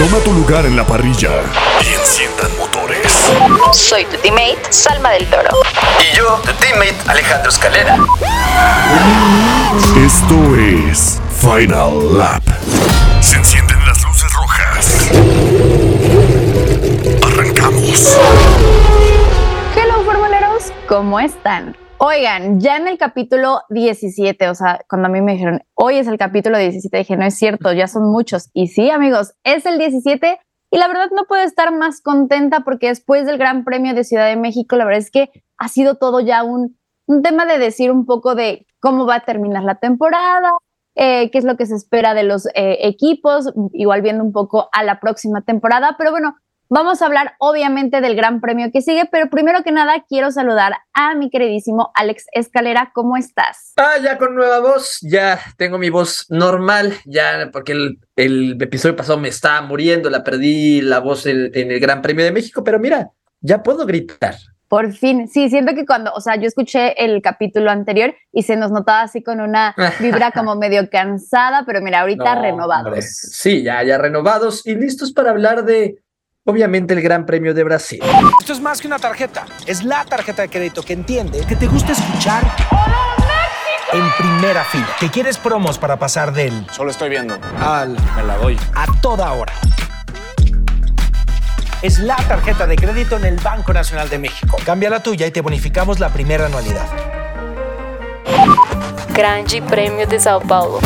Toma tu lugar en la parrilla y enciendan motores. Soy tu teammate, Salma del Toro. Y yo, tu teammate Alejandro Escalera. Esto es Final Lap. Se encienden las luces rojas. Arrancamos. Hello, formuleros, ¿cómo están? Oigan, ya en el capítulo 17, o sea, cuando a mí me dijeron, hoy es el capítulo 17, dije, no es cierto, ya son muchos. Y sí, amigos, es el 17 y la verdad no puedo estar más contenta porque después del Gran Premio de Ciudad de México, la verdad es que ha sido todo ya un, tema de decir un poco de cómo va a terminar la temporada, eh, qué es lo que se espera de los eh, equipos, igual viendo un poco a la próxima temporada, pero bueno, Vamos a hablar obviamente del gran premio que sigue, pero primero que nada quiero saludar a mi queridísimo Alex Escalera. ¿Cómo estás? Ah, ya con nueva voz, ya tengo mi voz normal, ya porque el, el episodio pasado me estaba muriendo, la perdí la voz en, en el Gran Premio de México, pero mira, ya puedo gritar. Por fin, sí, siento que cuando, o sea, yo escuché el capítulo anterior y se nos notaba así con una vibra como medio cansada, pero mira, ahorita No, renovados. hombre, Sí, ya, ya renovados y listos para hablar de, obviamente, el Gran Premio de Brasil. Esto es más que una tarjeta, es la tarjeta de crédito que entiende que te gusta escuchar en primera fila, que quieres promos para pasar del Solo estoy viendo. al me la doy a toda hora. Es la tarjeta de crédito en el Banco Nacional de México. Cambia la tuya y te bonificamos la primera anualidad. Grande Premio de Sao Paulo.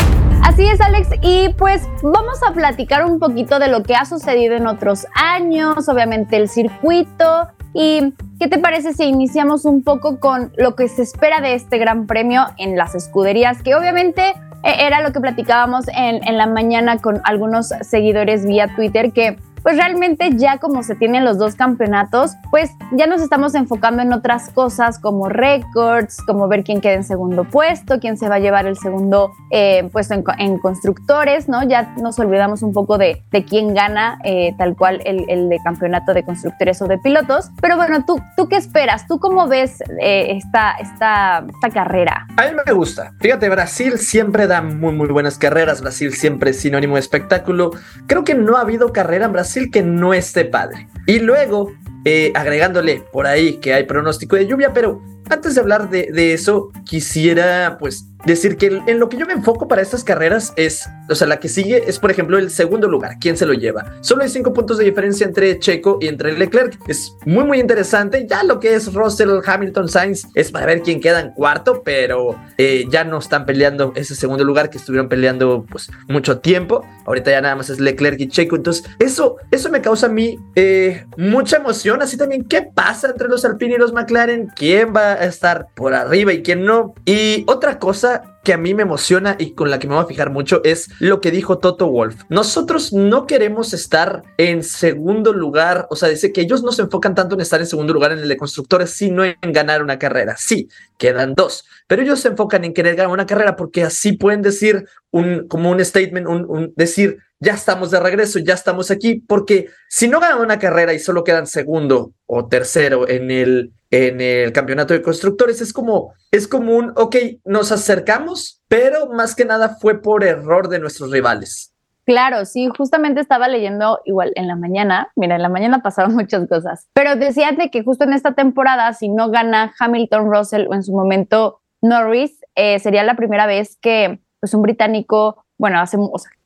Así es, Alex, y pues vamos a platicar un poquito de lo que ha sucedido en otros años, obviamente el circuito. ¿Y qué te parece si iniciamos un poco con lo que se espera de este gran premio en las escuderías? Que obviamente eh, era lo que platicábamos en, en la mañana con algunos seguidores vía Twitter, que pues realmente ya como se tienen los dos campeonatos, pues ya nos estamos enfocando en otras cosas como récords, como ver quién queda en segundo puesto, quién se va a llevar el segundo eh, puesto en, co- en constructores, ¿no? Ya nos olvidamos un poco de, de quién gana eh, tal cual el, el de campeonato de constructores o de pilotos. Pero bueno, ¿tú, tú qué esperas? ¿Tú cómo ves eh, esta, esta, esta carrera? A mí me gusta. Fíjate, Brasil siempre da muy, muy buenas carreras. Brasil siempre es sinónimo de espectáculo. Creo que no ha habido carrera en Brasil que no esté padre. Y luego, eh, agregándole por ahí que hay pronóstico de lluvia, pero antes de hablar de, de eso, quisiera pues decir que en lo que yo me enfoco para estas carreras es, o sea, la que sigue es, por ejemplo, el segundo lugar. ¿Quién se lo lleva? Solo hay cinco puntos de diferencia entre Checo y entre Leclerc. Es muy, muy interesante. Ya lo que es Russell, Hamilton, Sainz es para ver quién queda en cuarto, pero eh, ya no están peleando ese segundo lugar que estuvieron peleando pues mucho tiempo. Ahorita ya nada más es Leclerc y Checo. Entonces, eso, eso me causa a mí eh, mucha emoción. Así también, ¿qué pasa entre los Alpine y los McLaren? ¿Quién va a estar por arriba y quién no? Y otra cosa que a mí me emociona y con la que me voy a fijar mucho es lo que dijo Toto Wolf. Nosotros no queremos estar en segundo lugar, o sea, dice que ellos no se enfocan tanto en estar en segundo lugar en el de constructores, sino en ganar una carrera. Sí, quedan dos, pero ellos se enfocan en querer ganar una carrera porque así pueden decir un, como un statement, un, un decir, ya estamos de regreso, ya estamos aquí, porque si no ganan una carrera y solo quedan segundo o tercero en el, en el campeonato de constructores, es como, es como un, ok, nos acercamos, pero más que nada fue por error de nuestros rivales. Claro, sí, justamente estaba leyendo igual en la mañana, mira, en la mañana pasaron muchas cosas, pero decía de que justo en esta temporada, si no gana Hamilton, Russell o en su momento Norris, eh, sería la primera vez que pues un británico, bueno, hace,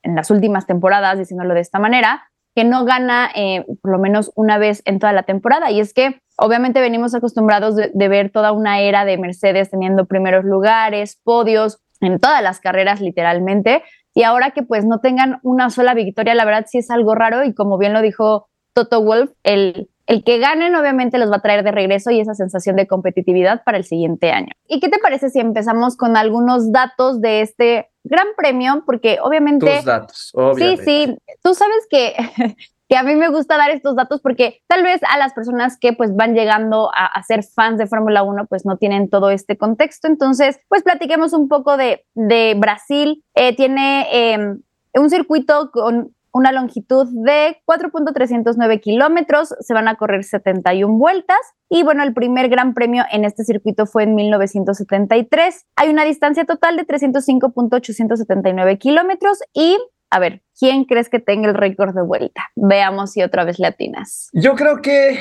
en las últimas temporadas, diciéndolo de esta manera, que no gana eh, por lo menos una vez en toda la temporada. Y es que obviamente venimos acostumbrados de, de ver toda una era de Mercedes teniendo primeros lugares, podios en todas las carreras literalmente, y ahora que pues no tengan una sola victoria, la verdad sí es algo raro y como bien lo dijo Toto Wolf, el, el que ganen obviamente los va a traer de regreso y esa sensación de competitividad para el siguiente año. ¿Y qué te parece si empezamos con algunos datos de este gran premio? Porque obviamente... Tus datos, obviamente. Sí, sí, tú sabes que que a mí me gusta dar estos datos porque tal vez a las personas que pues van llegando a, ser fans de Fórmula 1 pues no tienen todo este contexto. Entonces, pues platiquemos un poco de, de Brasil. Eh, tiene em, un circuito con una longitud de 4.309 kilómetros, se van a correr 71 vueltas y bueno, el primer gran premio en este circuito fue en 1973. Hay una distancia total de 305.879 kilómetros y a ver, ¿quién crees que tenga el récord de vuelta? Veamos si otra vez latinas. Yo creo que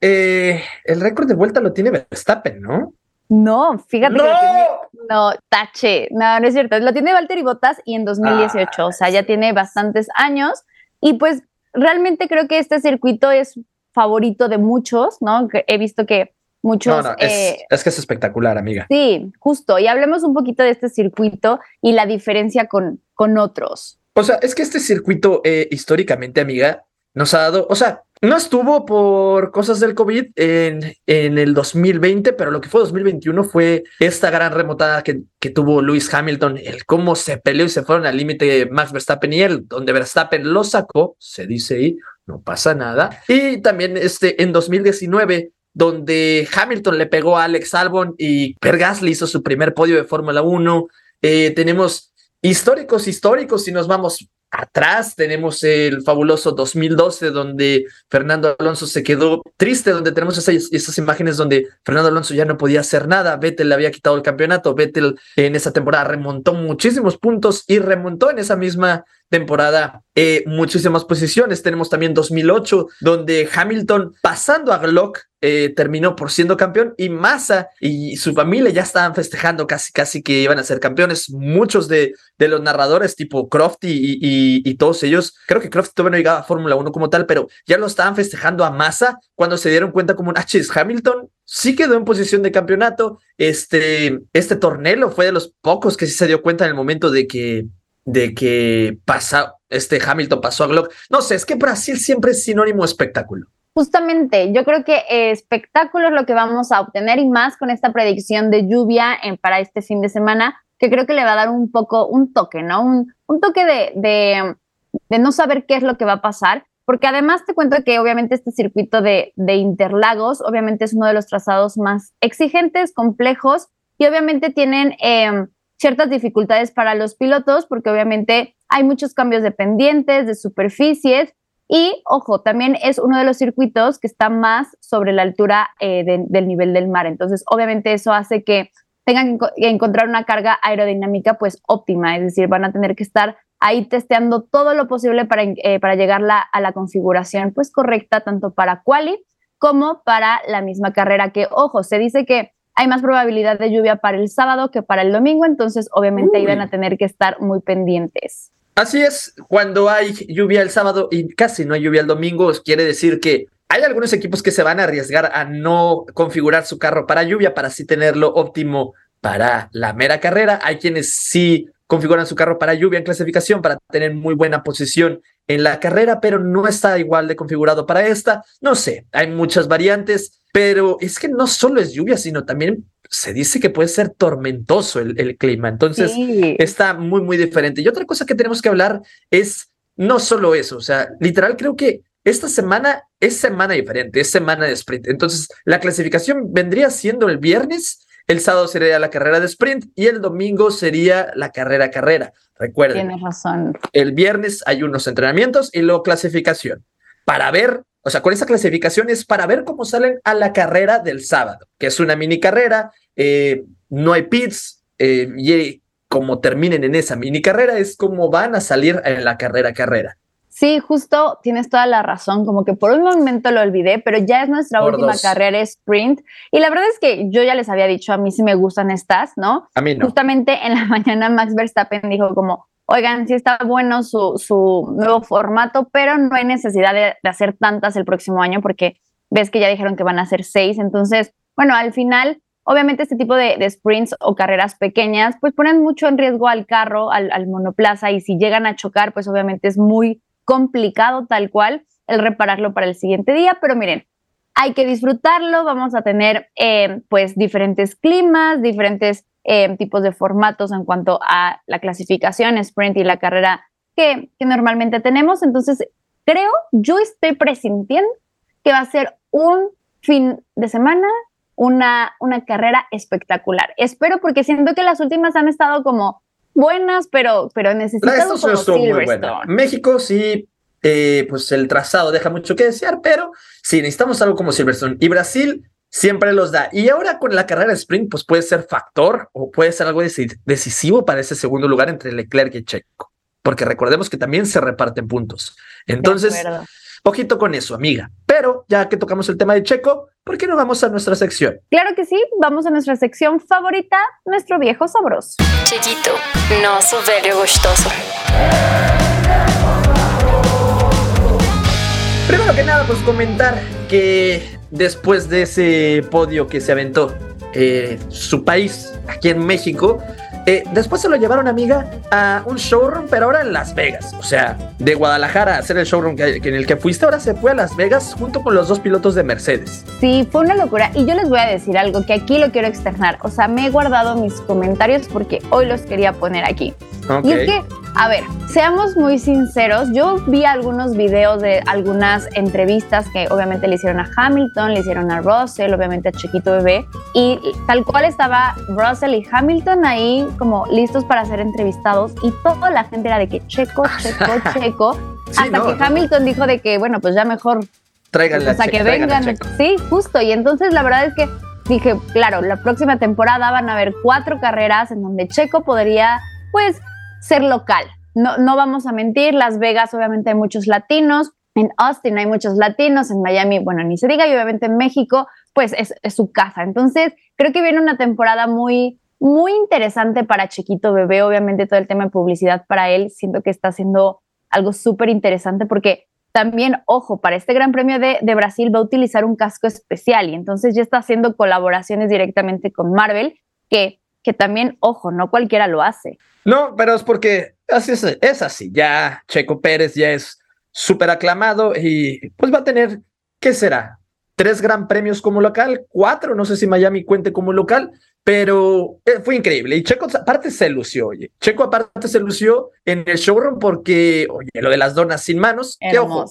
eh, el récord de vuelta lo tiene Verstappen, ¿no? No, fíjate que tiene, no, tache, no, no es cierto, lo tiene Valtteri Bottas y en 2018, o sea, ya tiene bastantes años y pues realmente creo que este circuito es favorito de muchos, ¿no? He visto que muchos... No, es, eh, es, que es espectacular, amiga. Sí, justo, y hablemos un poquito de este circuito y la diferencia con, con otros. O sea, es que este circuito eh, históricamente, amiga, nos ha dado, o sea, no estuvo por cosas del COVID en, en el 2020, pero lo que fue 2021 fue esta gran remontada que, que tuvo Lewis Hamilton, el cómo se peleó y se fueron al límite Max Verstappen y él, donde Verstappen lo sacó, se dice ahí, no pasa nada. Y también este, en 2019 donde Hamilton le pegó a Alex Albon y Per Gasly hizo su primer podio de Fórmula 1. Eh, tenemos históricos, históricos, si nos vamos atrás, tenemos el fabuloso 2012, donde Fernando Alonso se quedó triste, donde tenemos esas, imágenes donde Fernando Alonso ya no podía hacer nada, Vettel le había quitado el campeonato, Vettel en esa temporada remontó muchísimos puntos y remontó en esa misma temporada eh, muchísimas posiciones. Tenemos también 2008, donde Hamilton pasando a Glock eh, terminó por siendo campeón y Massa y su familia ya estaban festejando casi, casi que iban a ser campeones. Muchos de, los narradores tipo Croft y, todos ellos, creo que Croft todavía no llegaba a Fórmula 1 como tal, pero ya lo estaban festejando a Massa cuando se dieron cuenta como, ah, Hamilton sí quedó en posición de campeonato. Este, este torneo fue de los pocos que sí se dio cuenta en el momento de que de que pasa, este Hamilton pasó a Glock. No sé, es que Brasil siempre es sinónimo de espectáculo. Justamente, yo creo que espectáculo es lo que vamos a obtener y más con esta predicción de lluvia en, para este fin de semana, que creo que le va a dar un poco, un toque, ¿no? Un, toque de, no saber qué es lo que va a pasar, porque además te cuento que obviamente este circuito de, Interlagos, obviamente es uno de los trazados más exigentes, complejos, y obviamente tienen... Eh, ciertas dificultades para los pilotos porque obviamente hay muchos cambios de pendientes, de superficies y, ojo, también es uno de los circuitos que está más sobre la altura eh, del nivel del mar. Entonces, obviamente eso hace que tengan que encontrar una carga aerodinámica pues óptima, es decir, van a tener que estar ahí testeando todo lo posible para, eh, para llegar a la configuración pues correcta, tanto para quali como para la misma carrera, que, ojo, se dice que hay más probabilidad de lluvia para el sábado que para el domingo, entonces obviamente iban a tener que estar muy pendientes. Así es, cuando hay lluvia el sábado y casi no hay lluvia el domingo, quiere decir que hay algunos equipos que se van a arriesgar a no configurar su carro para lluvia para así tenerlo óptimo para la mera carrera. Hay quienes sí configuran su carro para lluvia en clasificación para tener muy buena posición en la carrera, pero no está igual de configurado para esta. No sé, hay muchas variantes, pero es que no solo es lluvia, sino también se dice que puede ser tormentoso el, clima. Entonces está muy, muy diferente. Y otra cosa que tenemos que hablar es no solo eso, o sea, literal creo que esta semana es semana diferente, es semana de sprint. Entonces la clasificación vendría siendo el viernes el sábado sería la carrera de sprint y el domingo sería la carrera carrera. Recuerden. Tienes razón. El viernes hay unos entrenamientos y luego clasificación. Para ver, o sea, con esa clasificación es para ver cómo salen a la carrera del sábado, que es una mini carrera, eh, no hay pits eh, y como terminen en esa mini carrera es como van a salir en la carrera carrera. Sí, justo tienes toda la razón, como que por un momento lo olvidé, pero ya es nuestra última carrera sprint y la verdad es que yo ya les había dicho, a mí sí me gustan estas, ¿no? A mí no. Justamente en la mañana Max Verstappen dijo como, oigan, sí está bueno su, su nuevo formato, pero no hay necesidad de, hacer tantas el próximo año porque ves que ya dijeron que van a hacer seis, entonces, bueno, al final Obviamente este tipo de, sprints o carreras pequeñas pues ponen mucho en riesgo al carro, al, monoplaza y si llegan a chocar pues obviamente es muy complicado tal cual el repararlo para el siguiente día, pero miren, hay que disfrutarlo, vamos a tener eh, pues diferentes climas, diferentes eh, tipos de formatos en cuanto a la clasificación, sprint y la carrera que, que normalmente tenemos, entonces creo, yo estoy presintiendo que va a ser un fin de semana, una, una carrera espectacular. Espero porque siento que las últimas han estado como buenas, pero, pero necesitamos como Silverstone. México sí, eh, pues el trazado deja mucho que desear, pero sí, necesitamos algo como Silverstone. Y Brasil siempre los da. Y ahora con la carrera de sprint, pues puede ser factor o puede ser algo decisivo para ese segundo lugar entre Leclerc y Checo. Porque recordemos que también se reparten puntos. Entonces, ojito con eso, amiga. Pero ya que tocamos el tema de Checo, ¿por qué no vamos a nuestra sección? Claro que sí, vamos a nuestra sección favorita, nuestro viejo sabroso. Chequito, nosso velho gostoso. Primero que nada, pues comentar que después de ese podio que se aventó eh, su país, aquí en México, eh, después se lo llevaron, amiga, a un showroom, pero ahora en Las Vegas. O sea, de Guadalajara a hacer el showroom que, en el que fuiste, ahora se fue a Las Vegas junto con los dos pilotos de Mercedes. Sí, fue una locura. Y yo les voy a decir algo que aquí lo quiero externar. O sea, me he guardado mis comentarios porque hoy los quería poner aquí. Y es que, a ver, seamos muy sinceros, yo vi algunos videos de algunas entrevistas que obviamente le hicieron a Hamilton, le hicieron a Russell, obviamente a Chiquito Bebé, y tal cual estaba Russell y Hamilton ahí como listos para ser entrevistados y toda la gente era de que Checo, Checo, Checo, hasta que Hamilton dijo de que, bueno, pues ya mejor... Tráiganle o sea, que vengan. Sí, justo. Y entonces la verdad es que dije, claro, la próxima temporada van a haber cuatro carreras en donde Checo podría, pues, ser local. No, no vamos a mentir, Las Vegas obviamente hay muchos latinos, en Austin hay muchos latinos, en Miami, bueno, ni se diga, y obviamente en México, pues es, su casa. Entonces, creo que viene una temporada muy, muy interesante para Chiquito Bebé, obviamente todo el tema de publicidad para él, siento que está haciendo algo súper interesante porque también, ojo, para este Gran Premio de, de, Brasil va a utilizar un casco especial y entonces ya está haciendo colaboraciones directamente con Marvel, que que también, ojo, no cualquiera lo hace. No, pero es porque así es, es así. Ya Checo Pérez ya es súper aclamado y pues va a tener, ¿qué será? Tres gran premios como local, cuatro, no sé si Miami cuente como local, pero eh, fue increíble. Y Checo aparte se lució, oye. Checo aparte se lució en el showroom porque, oye, lo de las donas sin manos, que ojo,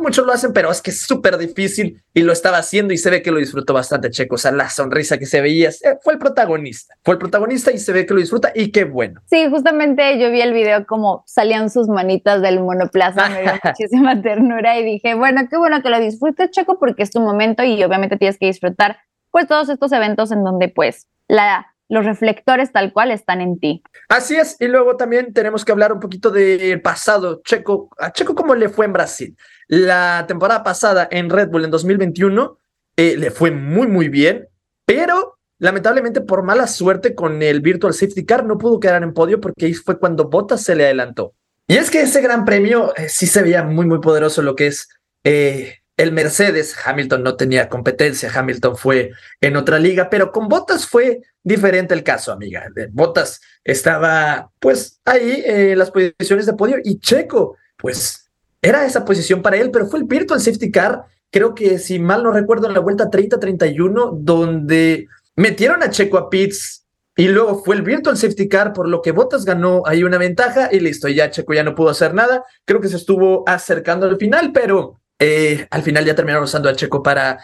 muchos lo hacen, pero es que es súper difícil y lo estaba haciendo y se ve que lo disfrutó bastante Checo. O sea, la sonrisa que se veía, eh, fue el protagonista. Fue el protagonista y se ve que lo disfruta y qué bueno. Sí, justamente yo vi el video como salían sus manitas del monoplaza, me dio muchísima ternura y dije, bueno, qué bueno que lo disfrutes, Checo, porque es tu momento y obviamente tienes que disfrutar pues todos estos eventos en donde pues los reflectores tal cual están en ti. Así es, y luego también tenemos que hablar un poquito del pasado. Checo, a Checo, ¿cómo le fue en Brasil? La temporada pasada en Red Bull en 2021 eh, le fue muy, muy bien, pero lamentablemente por mala suerte con el Virtual Safety Car no pudo quedar en podio porque ahí fue cuando Bottas se le adelantó. Y es que ese gran premio eh, sí se veía muy, muy poderoso lo que es eh, el Mercedes, Hamilton no tenía competencia, Hamilton fue en otra liga, pero con Bottas fue diferente el caso, amiga. Bottas estaba pues ahí en las posiciones de podio y Checo, pues era esa posición para él, pero fue el virtual safety car, creo que si mal no recuerdo, en la vuelta 30-31, donde metieron a Checo a pits y luego fue el virtual safety car, por lo que Bottas ganó ahí una ventaja y listo, ya Checo ya no pudo hacer nada. Creo que se estuvo acercando al final, pero eh, al final ya terminaron usando a Checo para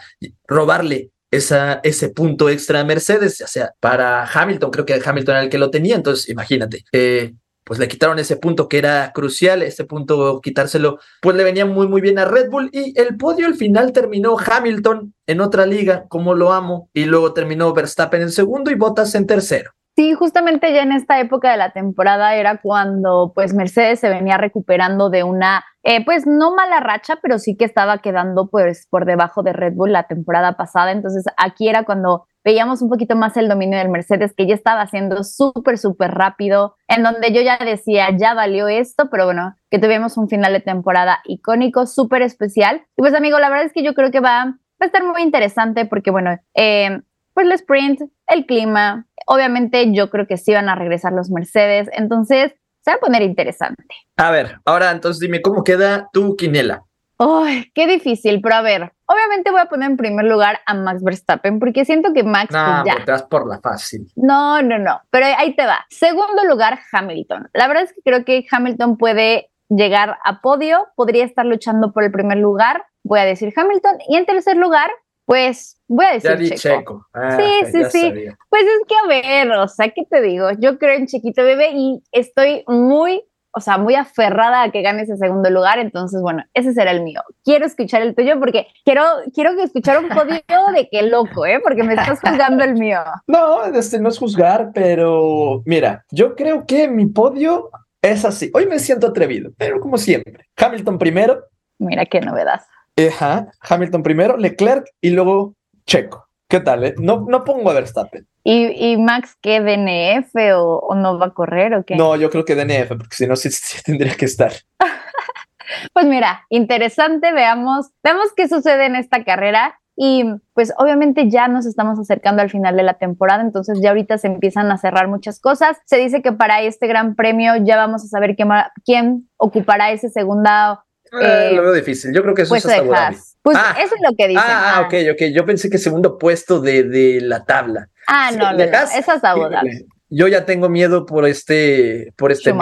robarle ese punto extra a Mercedes, o sea, para Hamilton, creo que Hamilton era el que lo tenía, entonces imagínate, eh, pues le quitaron ese punto que era crucial, ese punto quitárselo, pues le venía muy muy bien a Red Bull y el podio al final terminó Hamilton en otra liga, como lo amo, y luego terminó Verstappen en segundo y Bottas en tercero. Sí, justamente ya en esta época de la temporada era cuando pues Mercedes se venía recuperando de una, eh, pues no mala racha, pero sí que estaba quedando pues por debajo de Red Bull la temporada pasada. Entonces aquí era cuando veíamos un poquito más el dominio del Mercedes, que ya estaba haciendo súper, súper rápido, en donde yo ya decía, ya valió esto, pero bueno, que tuvimos un final de temporada icónico, súper especial. Y pues amigo, la verdad es que yo creo que va, a estar muy interesante porque bueno, eh, pues el sprint, el clima, obviamente yo creo que sí van a regresar los Mercedes, entonces se va a poner interesante. A ver, ahora entonces dime cómo queda tu quinela. Ay, qué difícil, pero a ver, obviamente voy a poner en primer lugar a Max Verstappen porque siento que Max no, pues, ya. te vas por la fácil. No, no, no, pero ahí te va. Segundo lugar, Hamilton. La verdad es que creo que Hamilton puede llegar a podio, podría estar luchando por el primer lugar, voy a decir Hamilton, y en tercer lugar, pues voy a decir Ya di Checo. Checo. Ah, Sí, sí, sí. sabía. Pues es que a ver, o sea, ¿qué te digo? Yo creo en Chiquito Bebé y estoy muy, o sea, muy aferrada a que gane ese segundo lugar, entonces bueno, ese será el mío. Quiero escuchar el tuyo porque quiero, quiero que escuchar un podio de qué loco, ¿eh? Porque me estás juzgando el mío. No, este no es juzgar, pero mira, yo creo que mi podio es así. Hoy me siento atrevido, pero como siempre. Hamilton primero, Mira qué novedad. Ajá, Hamilton primero, Leclerc y luego Checo. ¿Qué tal? eh? No, no pongo a Verstappen. ¿Y, y Max qué DNF o, o no va a correr o qué? No, yo creo que DNF, porque si no, sí, sí tendría que estar. Pues mira, interesante, veamos, veamos qué sucede en esta carrera. Y pues obviamente ya nos estamos acercando al final de la temporada, entonces ya ahorita se empiezan a cerrar muchas cosas. Se dice que para este gran premio ya vamos a saber quién, ocupará ese segunda Eh, Eh, lo veo difícil. Yo creo que eso es puesto hasta. Pues Ah. eso es lo que dicen. Ah, ah, ok, ok. Yo pensé que segundo puesto de, de la tabla. Ah, Sí, no, no, no, esa es Abu Dhabi. Yo ya tengo miedo por este, por este.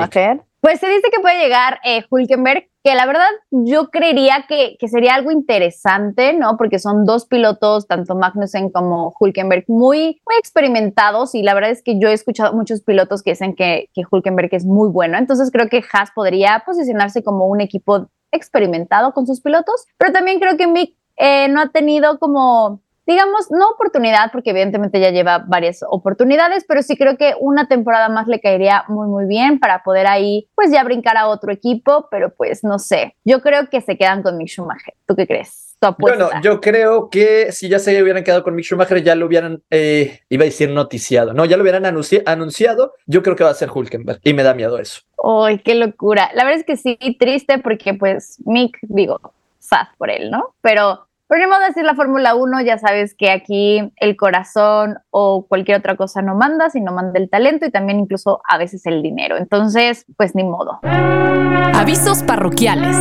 Pues se dice que puede llegar eh, Hulkenberg, que la verdad yo creería que, que sería algo interesante, ¿no? Porque son dos pilotos, tanto Magnussen como Hulkenberg, muy, muy experimentados y la verdad es que yo he escuchado muchos pilotos que dicen que, que Hulkenberg es muy bueno, entonces creo que Haas podría posicionarse como un equipo experimentado con sus pilotos, pero también creo que Mick eh, no ha tenido como digamos, no oportunidad, porque evidentemente ya lleva varias oportunidades, pero sí creo que una temporada más le caería muy, muy bien para poder ahí, pues ya brincar a otro equipo, pero pues no sé. Yo creo que se quedan con Mick Schumacher. ¿Tú qué crees? Tu apuesta. Bueno, yo creo que si ya se hubieran quedado con Mick Schumacher, ya lo hubieran, eh, iba a decir noticiado, no, ya lo hubieran anunci- anunciado. Yo creo que va a ser Hulkenberg y me da miedo eso. ¡Ay, qué locura! La verdad es que sí, triste porque pues Mick, digo, sad por él, ¿no? Pero por el modo de decir la Fórmula 1, ya sabes que aquí el corazón o cualquier otra cosa no manda, sino manda el talento y también incluso a veces el dinero. Entonces, pues ni modo. Avisos parroquiales.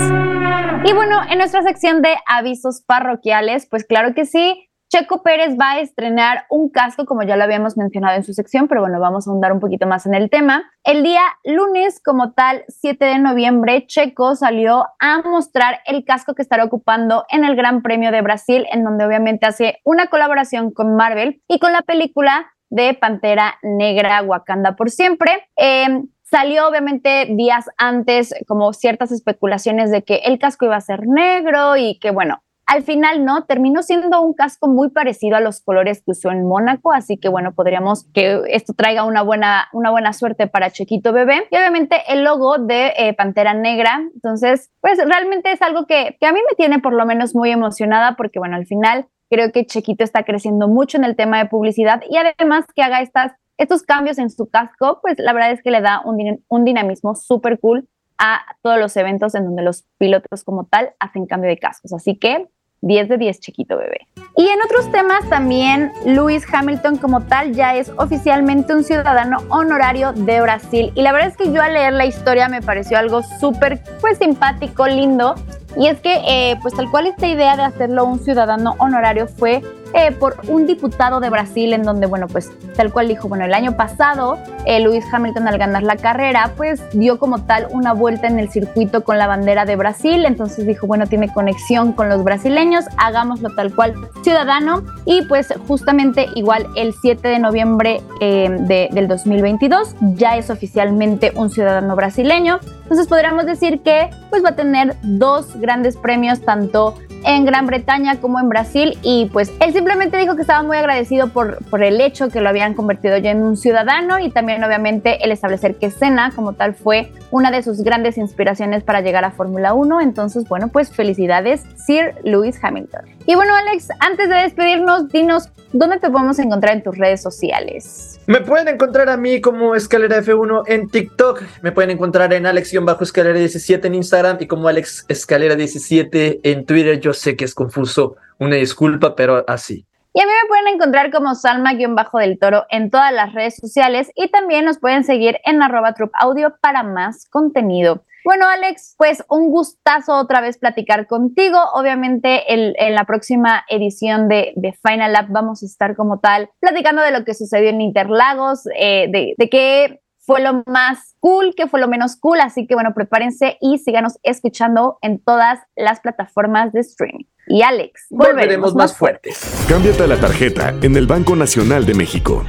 Y bueno, en nuestra sección de avisos parroquiales, pues claro que sí, Checo Pérez va a estrenar un casco, como ya lo habíamos mencionado en su sección, pero bueno, vamos a ahondar un poquito más en el tema. El día lunes, como tal, 7 de noviembre, Checo salió a mostrar el casco que estará ocupando en el Gran Premio de Brasil, en donde obviamente hace una colaboración con Marvel y con la película de Pantera Negra Wakanda por siempre. Eh, Salió obviamente días antes como ciertas especulaciones de que el casco iba a ser negro y que bueno, al final no, terminó siendo un casco muy parecido a los colores que usó en Mónaco, así que bueno, podríamos que esto traiga una buena, una buena suerte para Chequito Bebé. Y obviamente el logo de eh, Pantera Negra, entonces pues realmente es algo que, que a mí me tiene por lo menos muy emocionada porque bueno, al final creo que Chequito está creciendo mucho en el tema de publicidad y además que haga estas estos cambios en su casco, pues la verdad es que le da un, din un dinamismo súper cool a todos los eventos en donde los pilotos como tal hacen cambio de cascos. Así que 10 de 10 chiquito bebé. Y en otros temas también Lewis Hamilton como tal ya es oficialmente un ciudadano honorario de Brasil. Y la verdad es que yo al leer la historia me pareció algo súper pues simpático, lindo. Y es que eh, pues tal cual esta idea de hacerlo un ciudadano honorario fue eh, por un diputado de Brasil en donde, bueno, pues tal cual dijo, bueno, el año pasado eh, Hamilton al ganar la carrera, pues dio como tal una vuelta en el circuito con la bandera de Brasil, entonces dijo, bueno, tiene conexión con los brasileños, hagámoslo tal cual ciudadano. Y pues justamente igual el 7 de noviembre eh, de, del 2022 ya es oficialmente un ciudadano brasileño, entonces podríamos decir que pues va a tener dos grandes premios tanto en Gran Bretaña como en Brasil y pues él simplemente dijo que estaba muy agradecido por, por el hecho que lo habían convertido ya en un ciudadano y también obviamente el establecer que Senna como tal fue una de sus grandes inspiraciones para llegar a Fórmula 1 entonces bueno pues felicidades Sir Lewis Hamilton. Y bueno Alex antes de despedirnos dinos dónde te podemos encontrar en tus redes sociales Me pueden encontrar a mí como Escalera F1 en TikTok. Me pueden encontrar en Alex-Escalera17 en Instagram y como Alex Escalera17 en Twitter. Yo sé que es confuso, una disculpa, pero así. Y a mí me pueden encontrar como Salma-del Toro en todas las redes sociales y también nos pueden seguir en arroba audio para más contenido. Bueno, Alex, pues un gustazo otra vez platicar contigo. Obviamente el, en la próxima edición de, de, Final Lap vamos a estar como tal platicando de lo que sucedió en Interlagos, eh, de, de qué fue lo más cool, qué fue lo menos cool. Así que bueno, prepárense y síganos escuchando en todas las plataformas de streaming. Y Alex, volveremos, más fuertes. Cámbiate a la tarjeta en el Banco Nacional de México.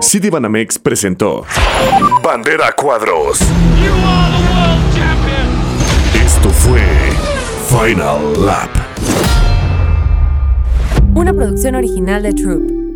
Citibanamex presentó Bandera Cuadros. Final Lap. Una producción original de Troop.